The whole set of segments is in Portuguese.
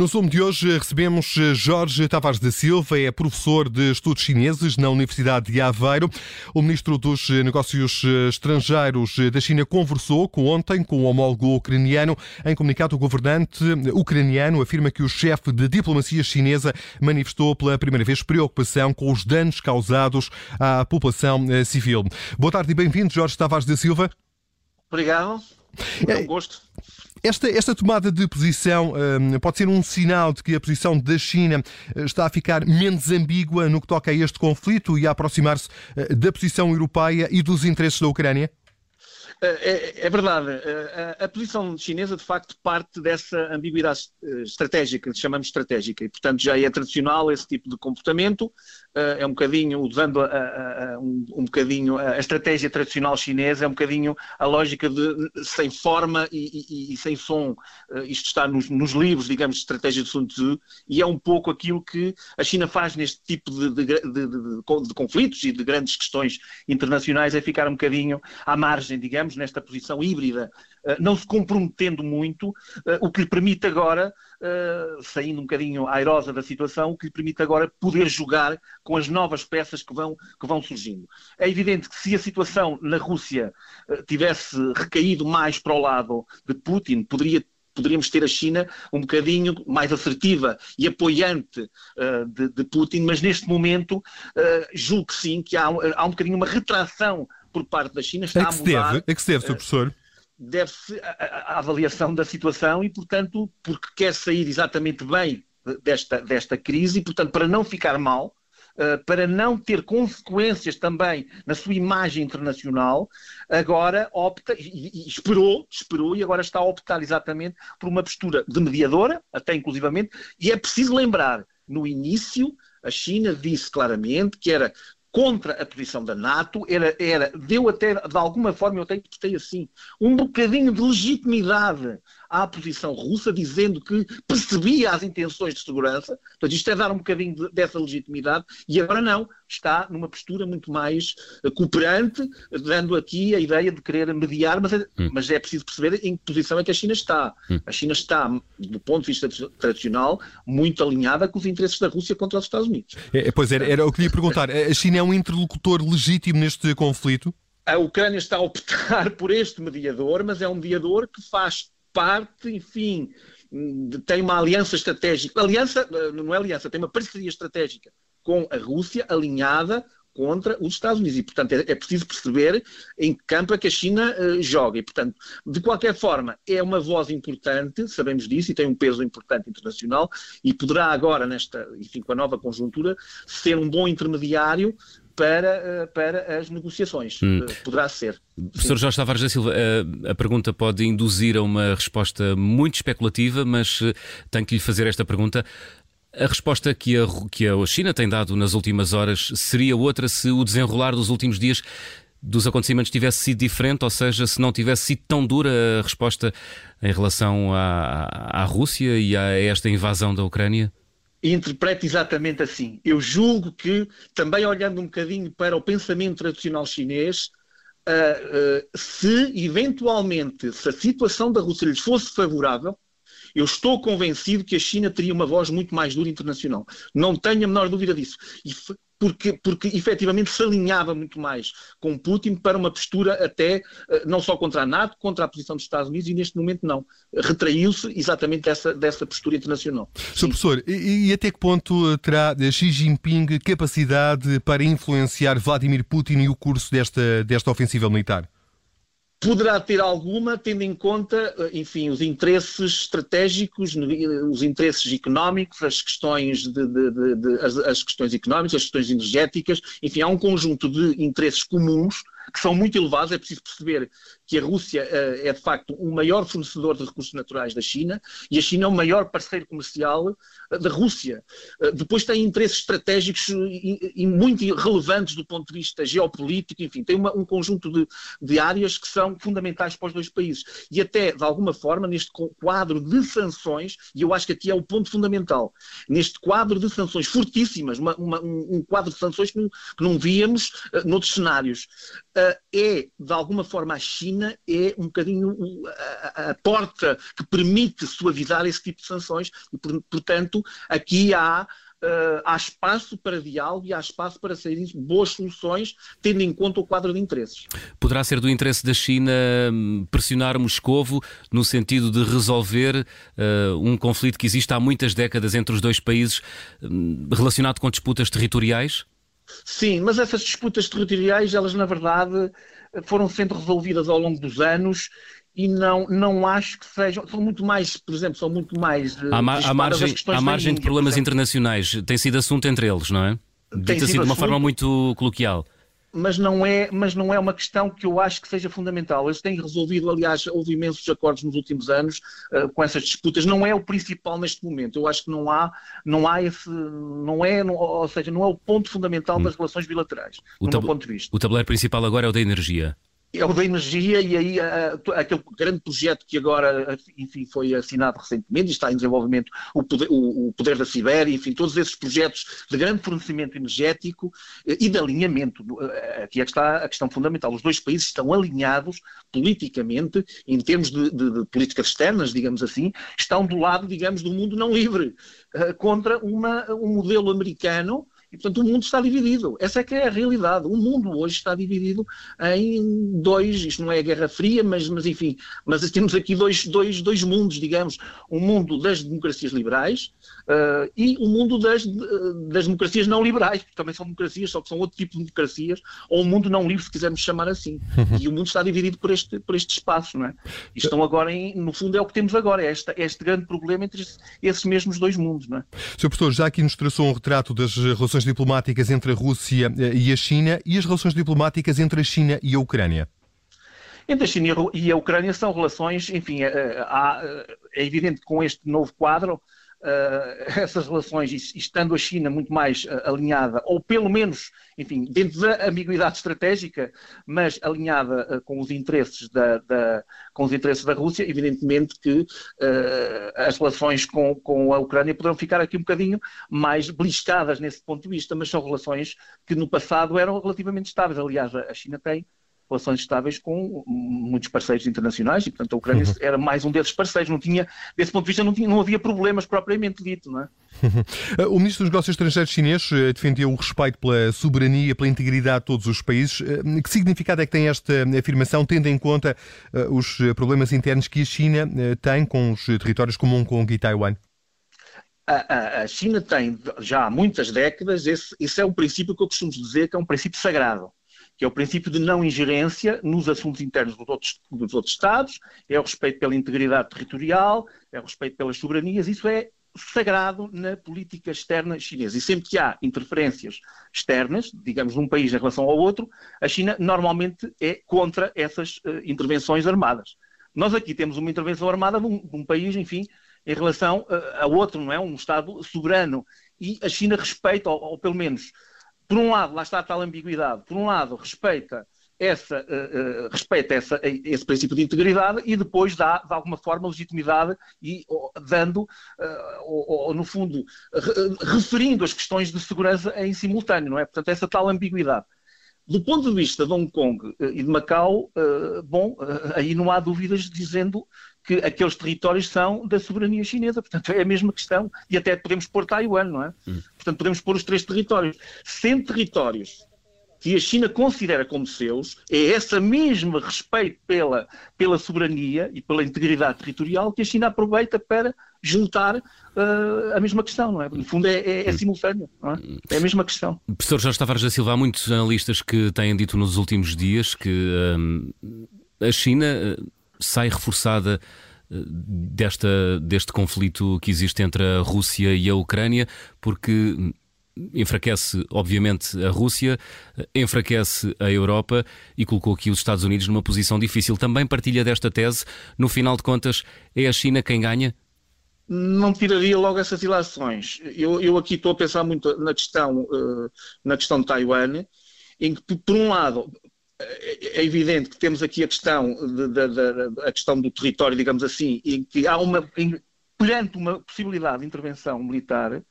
No Zoom de hoje recebemos Jorge Tavares da Silva, é professor de estudos chineses na Universidade de Aveiro. O ministro dos Negócios Estrangeiros da China conversou com ontem com o homólogo ucraniano. Em comunicado, o governante ucraniano afirma que o chefe de diplomacia chinesa manifestou pela primeira vez preocupação com os danos causados à população civil. Boa tarde e bem-vindo, Jorge Tavares da Silva. Obrigado. É um gosto. Esta, esta tomada de posição um, pode ser um sinal de que a posição da China eh, está a ficar menos ambígua no que toca a este conflito e a aproximar-se eh, da posição europeia e dos interesses da Ucrânia? É, é, verdade. A, a, posição chinesa, de facto, parte dessa ambiguidade estratégica, que chamamos estratégica, e, portanto, já é tradicional esse tipo de comportamento. É um bocadinho, usando a, a, um, um bocadinho a estratégia tradicional chinesa, é um bocadinho a lógica de sem forma e, e, e sem som. Isto está nos, nos, livros, digamos, de estratégia de Sun Tzu, e é um pouco aquilo que a China faz neste tipo de, de, de, de conflitos e de grandes questões internacionais, é ficar um bocadinho à margem, digamos nesta posição híbrida, eh, não se comprometendo muito, eh, o que lhe permite agora, eh, saindo um bocadinho airosa da situação, o que lhe permite agora poder jogar com as novas peças que vão, que vão surgindo. É evidente que se a situação na Rússia tivesse recaído mais para o lado de Putin, poderia poderíamos ter a China um bocadinho mais assertiva e apoiante uh, de, de, Putin, mas neste momento uh, julgo que sim, que há, há um bocadinho uma retração por parte da China está a, que a mudar. Deve? A que se deve, Sr. Professor? Deve-se à avaliação da situação e, portanto, porque quer sair exatamente bem desta, desta crise e, portanto, para não ficar mal, Uh, para não ter consequências também na sua imagem internacional, agora opta e, e, esperou, esperou e agora está a optar exatamente por uma postura de mediadora, até inclusivamente, e é preciso lembrar, no início, a China disse claramente que era contra a posição da NATO, era, era, deu até, de alguma forma, eu até interpretei assim, um bocadinho de legitimidade à posição russa, dizendo que percebia as intenções de segurança. Portanto, isto é dar um bocadinho de, dessa legitimidade, e agora não, está numa postura muito mais uh, cooperante, dando aqui a ideia de querer mediar, mas é, hum. mas é preciso perceber em que posição é que a China está. Hum. A China está, do ponto de vista tradicional, muito alinhada com os interesses da Rússia contra os Estados Unidos. É, pois era, era o que lhe ia perguntar. A China é um interlocutor legítimo neste conflito? A Ucrânia está a optar por este mediador, mas é um mediador que faz parte, enfim, tem uma aliança estratégica. Aliança, eh, não é aliança, tem uma parceria estratégica com a Rússia alinhada contra os Estados Unidos. E, portanto, é, é preciso perceber em que campo é que a China uh, joga. E, portanto, de qualquer forma, é uma voz importante, sabemos disso, e tem um peso importante internacional, e poderá agora, nesta, enfim, com a nova conjuntura, ser um bom intermediário para, eh, para as negociações. Hum. Eh, poderá ser. Professor Jorge Tavares da Silva, a, a, pergunta pode induzir a uma resposta muito especulativa, mas tenho que lhe fazer esta pergunta. A resposta que a, que a China tem dado nas últimas horas seria outra se o desenrolar dos últimos dias dos acontecimentos tivesse sido diferente, ou seja, se não tivesse sido tão dura a resposta em relação à, à Rússia e a esta invasão da Ucrânia? Interpreto exatamente assim. Eu julgo que, também olhando um bocadinho para o pensamento tradicional chinês, uh, uh, se eventualmente, se a situação da Rússia lhes fosse favorável, eu estou convencido que a China teria uma voz muito mais dura internacional. Não tenho a menor dúvida disso. E porque, porque efetivamente se alinhava muito mais com Putin para uma postura até, eh, não só contra a NATO, contra a posição dos Estados Unidos, e neste momento não. Retraiu-se exatamente dessa, dessa postura internacional. Sr. Professor, e, e, até que ponto terá Xi Jinping capacidade para influenciar Vladimir Putin e o curso desta, desta ofensiva militar? Poderá ter alguma, tendo em conta, eh, enfim, os interesses estratégicos, os interesses económicos, as questões, de, de, de as, as, questões económicas, as questões energéticas, enfim, há um conjunto de interesses comuns que são muito elevados. É preciso perceber que a Rússia uh, é, de facto, o maior fornecedor de recursos naturais da China e a China é o maior parceiro comercial uh, da Rússia. Uh, depois tem interesses estratégicos e, e, muito relevantes do ponto de vista geopolítico, enfim, tem uma, um conjunto de, de áreas que são fundamentais para os dois países. E até, de alguma forma, neste quadro de sanções, e eu acho que aqui é o ponto fundamental, neste quadro de sanções fortíssimas, uma, uma, um, um, quadro de sanções que não, que não víamos noutros cenários, é, de alguma forma, a China É um bocadinho a, a, porta que permite suavizar esse tipo de sanções e, portanto, aqui há uh, há espaço para diálogo e há espaço para saírem boas soluções, tendo em conta o quadro de interesses. Poderá ser do interesse da China hum, pressionar Moscovo no sentido de resolver uh, um conflito que existe há muitas décadas entre os dois países, um, relacionado com disputas territoriais? Sim, mas essas disputas territoriais, elas na verdade foram sendo resolvidas ao longo dos anos e não, não acho que sejam. São muito mais, por exemplo, são muito mais. À, eh, ma à margem, margem de problemas internacionais, tem sido assunto entre eles, não é? Dito assim de uma assunto, forma muito coloquial. Mas não, é, mas não é uma questão que eu acho que seja fundamental. Eles têm resolvido, aliás, houve imensos acordos nos últimos anos uh, com essas disputas. Não é o principal neste momento. Eu acho que não há, não há esse, não é, não, ou seja, não é o ponto fundamental hum. das relações bilaterais, o do meu ponto de vista. O tabuleiro principal agora é o da energia é o da energia e aí aquele grande projeto que agora enfim, foi assinado recentemente e está em desenvolvimento o poder, o, o poder da Sibéria, enfim, todos esses projetos de grande fornecimento energético eh, e de alinhamento. Eh, aqui é que está a questão fundamental. Os dois países estão alinhados politicamente, em termos de, de, de políticas externas, digamos assim, estão do lado, digamos, do mundo não livre, eh, contra uma, um modelo americano e, portanto, o mundo está dividido. Essa é que é a realidade. O mundo hoje está dividido em dois, isto não é a Guerra Fria, mas, mas enfim, mas temos aqui dois, dois, dois mundos, digamos, o um mundo das democracias liberais uh, e o um mundo das, das democracias não liberais, que também são democracias, só que são outro tipo de democracias, ou o um mundo não livre, se quisermos chamar assim. E o mundo está dividido por este, por este espaço, não é? E estão agora, em, no fundo, é o que temos agora, é este, este grande problema entre esses mesmos dois mundos, não é? Sr. Professor, já aqui nos traçou um retrato das relações relações diplomáticas entre a Rússia eh, e a China e as relações diplomáticas entre a China e a Ucrânia? Entre a China e a Ucrânia são relações, enfim, é, é evidente que com este novo quadro uh, essas relações, estando a China muito mais uh, alinhada, ou pelo menos, enfim, dentro da ambiguidade estratégica, mas alinhada uh, com os interesses da, da, com os interesses da Rússia, evidentemente que as relações com, com a Ucrânia poderão ficar aqui um bocadinho mais beliscadas nesse ponto de vista, mas são relações que no passado eram relativamente estáveis. Aliás, a China tem relações estáveis com muitos parceiros internacionais e, portanto, a Ucrânia uhum. era mais um desses parceiros. Não tinha, desse ponto de vista, não, tinha, não havia problemas propriamente dito, não é? O Ministro dos Negócios Estrangeiros chinês eh, defendeu o respeito pela soberania, pela integridade de todos os países. Eh, que significado é que tem esta afirmação, tendo em conta eh, os problemas internos que a China tem com os territórios como Hong Kong e Taiwan? A, China tem já há muitas décadas, esse, esse é um princípio que eu costumo dizer que é um princípio sagrado que é o princípio de não ingerência nos assuntos internos dos outros, dos outros Estados, é o respeito pela integridade territorial, é o respeito pelas soberanias, isso é sagrado na política externa chinesa. E sempre que há interferências externas, digamos, de um país em relação ao outro, a China normalmente é contra essas uh, intervenções armadas. Nós aqui temos uma intervenção armada de um, de um país, enfim, em relação uh, a outro, não é? Um Estado soberano. E a China respeita, ou, ou pelo menos por um lado, lá está a tal ambiguidade, por um lado, respeita essa, uh, uh, respeita essa, esse princípio de integridade e depois dá, de alguma forma, legitimidade e dando, uh, ou, ou, no fundo, re, referindo as questões de segurança em simultâneo, não é? Portanto, essa tal ambiguidade. Do ponto de vista de Hong Kong e de Macau, bom, aí não há dúvidas dizendo que aqueles territórios são da soberania chinesa. Portanto, é a mesma questão. E até podemos pôr Taiwan, não é? Hum. Portanto, podemos pôr os três territórios. Sendo territórios que a China considera como seus, é esse mesmo respeito pela, pela soberania e pela integridade territorial que a China aproveita para juntar uh, a mesma questão, não é? No fundo é, é, é simultâneo, não é? É a mesma questão. Professor Jorge Tavares da Silva, há muitos analistas que têm dito nos últimos dias que um, a China sai reforçada eh, desta, deste conflito que existe entre a Rússia e a Ucrânia, porque enfraquece, obviamente, a Rússia, eh, enfraquece a Europa e colocou aqui os Estados Unidos numa posição difícil. Também partilha desta tese. No final de contas, é a China quem ganha? Não tiraria logo essas ilações. Eu, eu aqui estou a pensar muito na questão, uh, na questão de Taiwan, em que, por um lado, é, é evidente que temos aqui a questão, de, de, de, a questão do território, digamos assim, em que há uma, em, perante uma possibilidade de intervenção militar,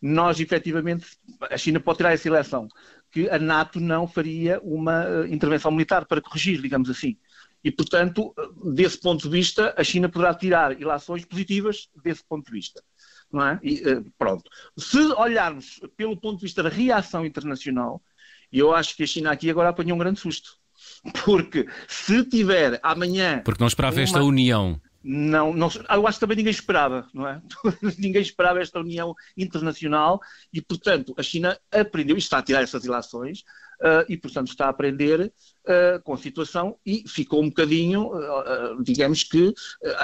nós efetivamente, a China pode tirar essa eleição, que a NATO não faria uma uh, intervenção militar para corrigir, digamos assim. E, portanto, desse ponto de vista, a China poderá tirar ilações positivas desse ponto de vista. Não é? E, eh, pronto. Se olharmos pelo ponto de vista da reação internacional, eu acho que a China aqui agora apanhou um grande susto. Porque se tiver amanhã. Porque não esperava uma... esta união. Não, não, eu acho que também ninguém esperava, não é? ninguém esperava esta união internacional e, portanto, a China aprendeu e está a tirar essas ilações uh, e, portanto, está a aprender uh, com a situação e ficou um bocadinho, uh, digamos que,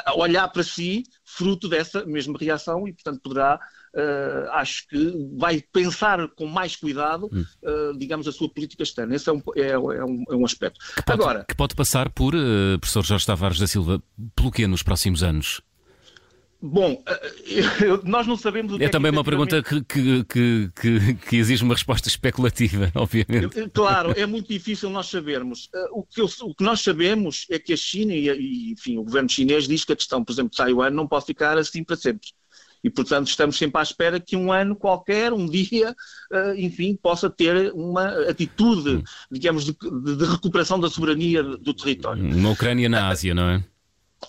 a olhar para si, fruto dessa mesma reação e, portanto, poderá Uh, acho que vai pensar com mais cuidado, uh, digamos, a sua política externa. Esse é um, é, é um, é um aspecto. Que pode, Agora, que pode passar por, uh, professor Jorge Tavares da Silva, pelo que nos próximos anos? Bom, nós não sabemos o que é, é também que, uma pergunta que, que, que, que, exige uma resposta especulativa, obviamente. Claro, é muito difícil nós sabermos. O que, eu, o que nós sabemos é que a China e, enfim, o governo chinês diz que a questão, por exemplo, de Taiwan não pode ficar assim para sempre. E, portanto, estamos sempre à espera que um ano qualquer, um dia, uh, enfim, possa ter uma atitude, digamos, de, de, recuperação da soberania do território. Na Ucrânia na Ásia, não é?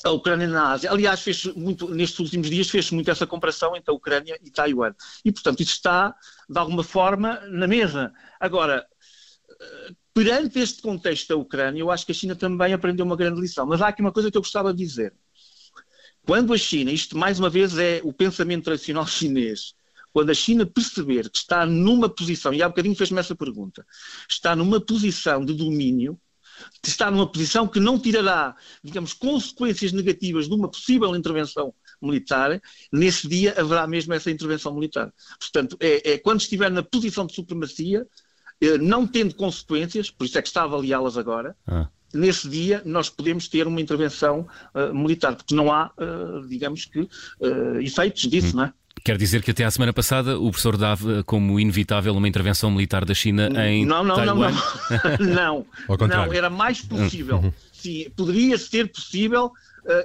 A Ucrânia na Ásia. Aliás, fez muito, nestes últimos dias fez muito essa comparação entre a Ucrânia e Taiwan. E, portanto, isso está, de alguma forma, na mesa. Agora, eh, perante este contexto da Ucrânia, eu acho que a China também aprendeu uma grande lição. Mas há aqui uma coisa que eu gostava de dizer. Quando a China, isto mais uma vez é o pensamento tradicional chinês, quando a China perceber que está numa posição, e há bocadinho fez-me essa pergunta, está numa posição de domínio, está numa posição que não tirará, digamos, consequências negativas de uma possível intervenção militar, nesse dia haverá mesmo essa intervenção militar. Portanto, é, é quando estiver na posição de supremacia, eh, não tendo consequências, por isso é que está a avaliá-las agora, ah nesse dia nós podemos ter uma intervenção uh, militar, porque não há, uh, digamos que, uh, efeitos disso, hum. não é? Quer dizer que até à semana passada o professor dava como inevitável uma intervenção militar da China em não, não, Taiwan? Não, não. não, não, era mais possível. Uhum. Sim, poderia ser possível.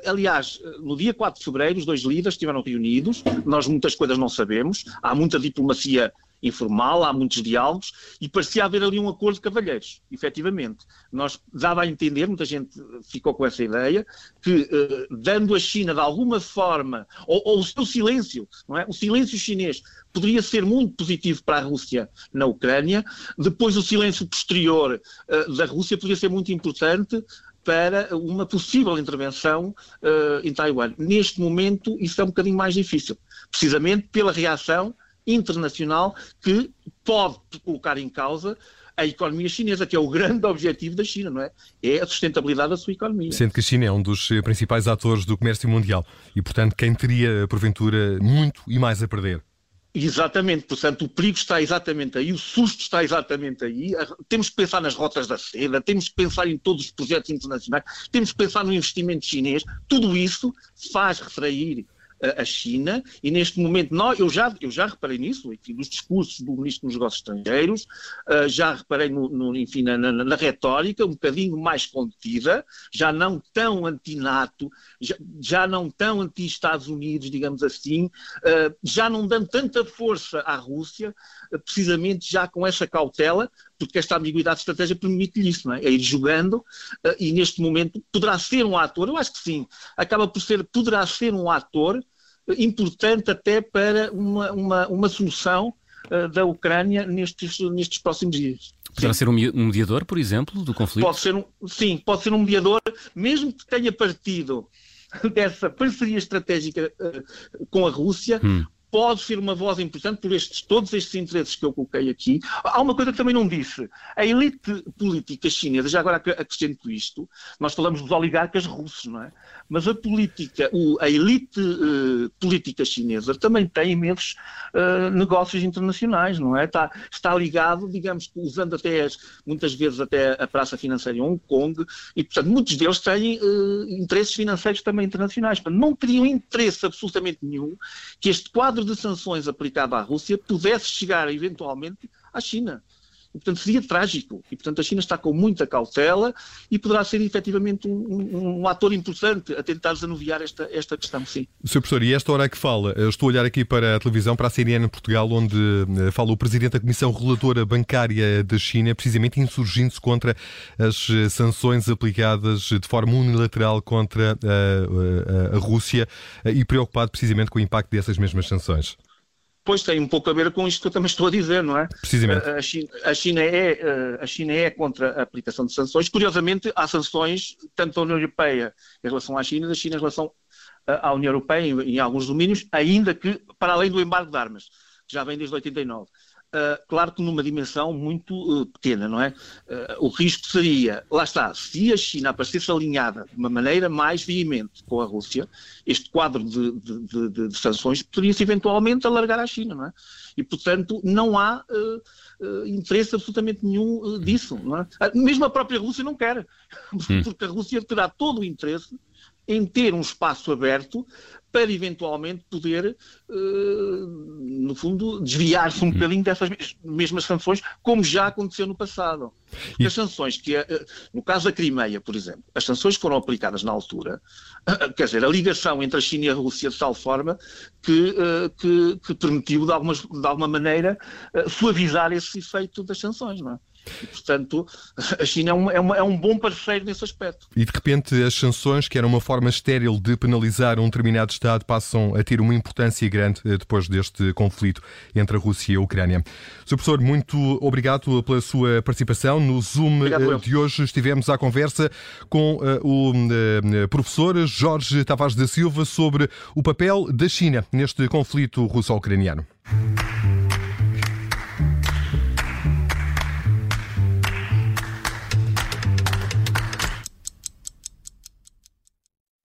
aliás, no dia 4 de fevereiro, os dois líderes estiveram reunidos. Nós muitas coisas não sabemos. Há muita diplomacia informal, há muitos diálogos, e parecia haver ali um acordo de cavalheiros, efetivamente. Nós dava a entender, muita gente ficou com essa ideia, que uh, dando a China de alguma forma, ou, ou, o seu silêncio, não é? o silêncio chinês poderia ser muito positivo para a Rússia na Ucrânia, depois o silêncio posterior uh, da Rússia poderia ser muito importante para uma possível intervenção uh, em Taiwan. Neste momento, isso é um bocadinho mais difícil, precisamente pela reação internacional que pode colocar em causa a economia chinesa, que é o grande objetivo da China, não é? É a sustentabilidade da sua economia. Sendo que a China é um dos principais atores do comércio mundial e, portanto, quem teria, porventura, muito e mais a perder? Exatamente, portanto, o perigo está exatamente aí, o susto está exatamente aí. Temos que pensar nas rotas da seda, temos que pensar em todos os projetos internacionais, temos que pensar no investimento chinês. Tudo isso faz retrair a China, e neste momento nós, eu, já, eu já reparei nisso, enfim, nos discursos do Ministro dos Negócios Estrangeiros, uh, já reparei no, no enfim, na, na, na, retórica um bocadinho mais contida, já não tão anti-NATO, já, já, não tão anti-Estados Unidos, digamos assim, uh, já não dando tanta força à Rússia, uh, precisamente já com essa cautela, porque esta ambiguidade de estratégia permite-lhe isso, não é? é ir jogando e neste momento poderá ser um ator, eu acho que sim, acaba por ser, poderá ser um ator importante até para uma, uma, uma solução uh, da Ucrânia nestes, nestes próximos dias. Poderá sim. ser um mediador, por exemplo, do conflito? Pode ser um, sim, pode ser um mediador, mesmo que tenha partido dessa parceria estratégica uh, com a Rússia, hum pode ser uma voz importante por estes, todos estes interesses que eu coloquei aqui. Há uma coisa que também não disse. A elite política chinesa, já agora acrescento isto, nós falamos dos oligarcas russos, não é? Mas a política, a elite uh, política chinesa também tem imensos uh, negócios internacionais, não é? Está, está ligado, digamos, usando até as, muitas vezes até a praça financeira em Hong Kong, e portanto muitos deles têm uh, interesses financeiros também internacionais. Portanto, não teriam interesse absolutamente nenhum que este quadro quadro de sanções aplicado à Rússia pudesse chegar eventualmente à China. E, portanto, seria trágico. E, portanto, a China está com muita cautela e poderá ser efetivamente um, um, um ator importante a tentar desanuviar esta, esta questão, sim. Sr. Professor, e esta hora que fala, estou a olhar aqui para a televisão, para a CNN Portugal, onde eh, fala o Presidente da Comissão Relatora Bancária da China, precisamente insurgindo-se contra as eh, sanções aplicadas de forma unilateral contra a, a, a Rússia e preocupado precisamente com o impacto dessas mesmas sanções. Pois tem um pouco a ver com isto que eu também estou a dizer, não é? Precisamente. A China, a China, é, a China é contra a aplicação de sanções. Curiosamente, há sanções tanto da União Europeia em relação à China, da China em relação à União Europeia em, em alguns domínios, ainda que para além do embargo de armas, que já vem desde 89. Uh, claro que numa dimensão muito uh, pequena, não é? Uh, o risco seria, lá está, se a China aparecesse alinhada de uma maneira mais veemente com a Rússia, este quadro de, de, de, de sanções poderia-se eventualmente alargar à China, não é? E, portanto, não há interesse absolutamente nenhum disso, não é? Mesmo a própria Rússia não quer, hum. porque a Rússia terá todo o interesse em ter um espaço aberto para eventualmente poder, uh, no fundo, desviar-se um uhum. bocadinho dessas mesmas sanções, como já aconteceu no passado. Porque as sanções que, uh, no caso da Crimeia, por exemplo, as sanções foram aplicadas na altura, uh, quer dizer, a ligação entre a China e a Rússia de tal forma que, que, que permitiu, de, algumas, de alguma maneira, suavizar esse efeito das sanções, não é? E, portanto, a China é um, é, uma, é um bom parceiro nesse aspecto. E, de repente, as sanções, que eram uma forma estéril de penalizar um determinado Estado, passam a ter uma importância grande eh, depois deste conflito entre a Rússia e a Ucrânia. Sr. Professor, muito obrigado pela sua participação. No Zoom obrigado, de hoje estivemos à conversa com uh, o uh, professor Jorge Tavares da Silva sobre o papel da China neste conflito russo-ucraniano.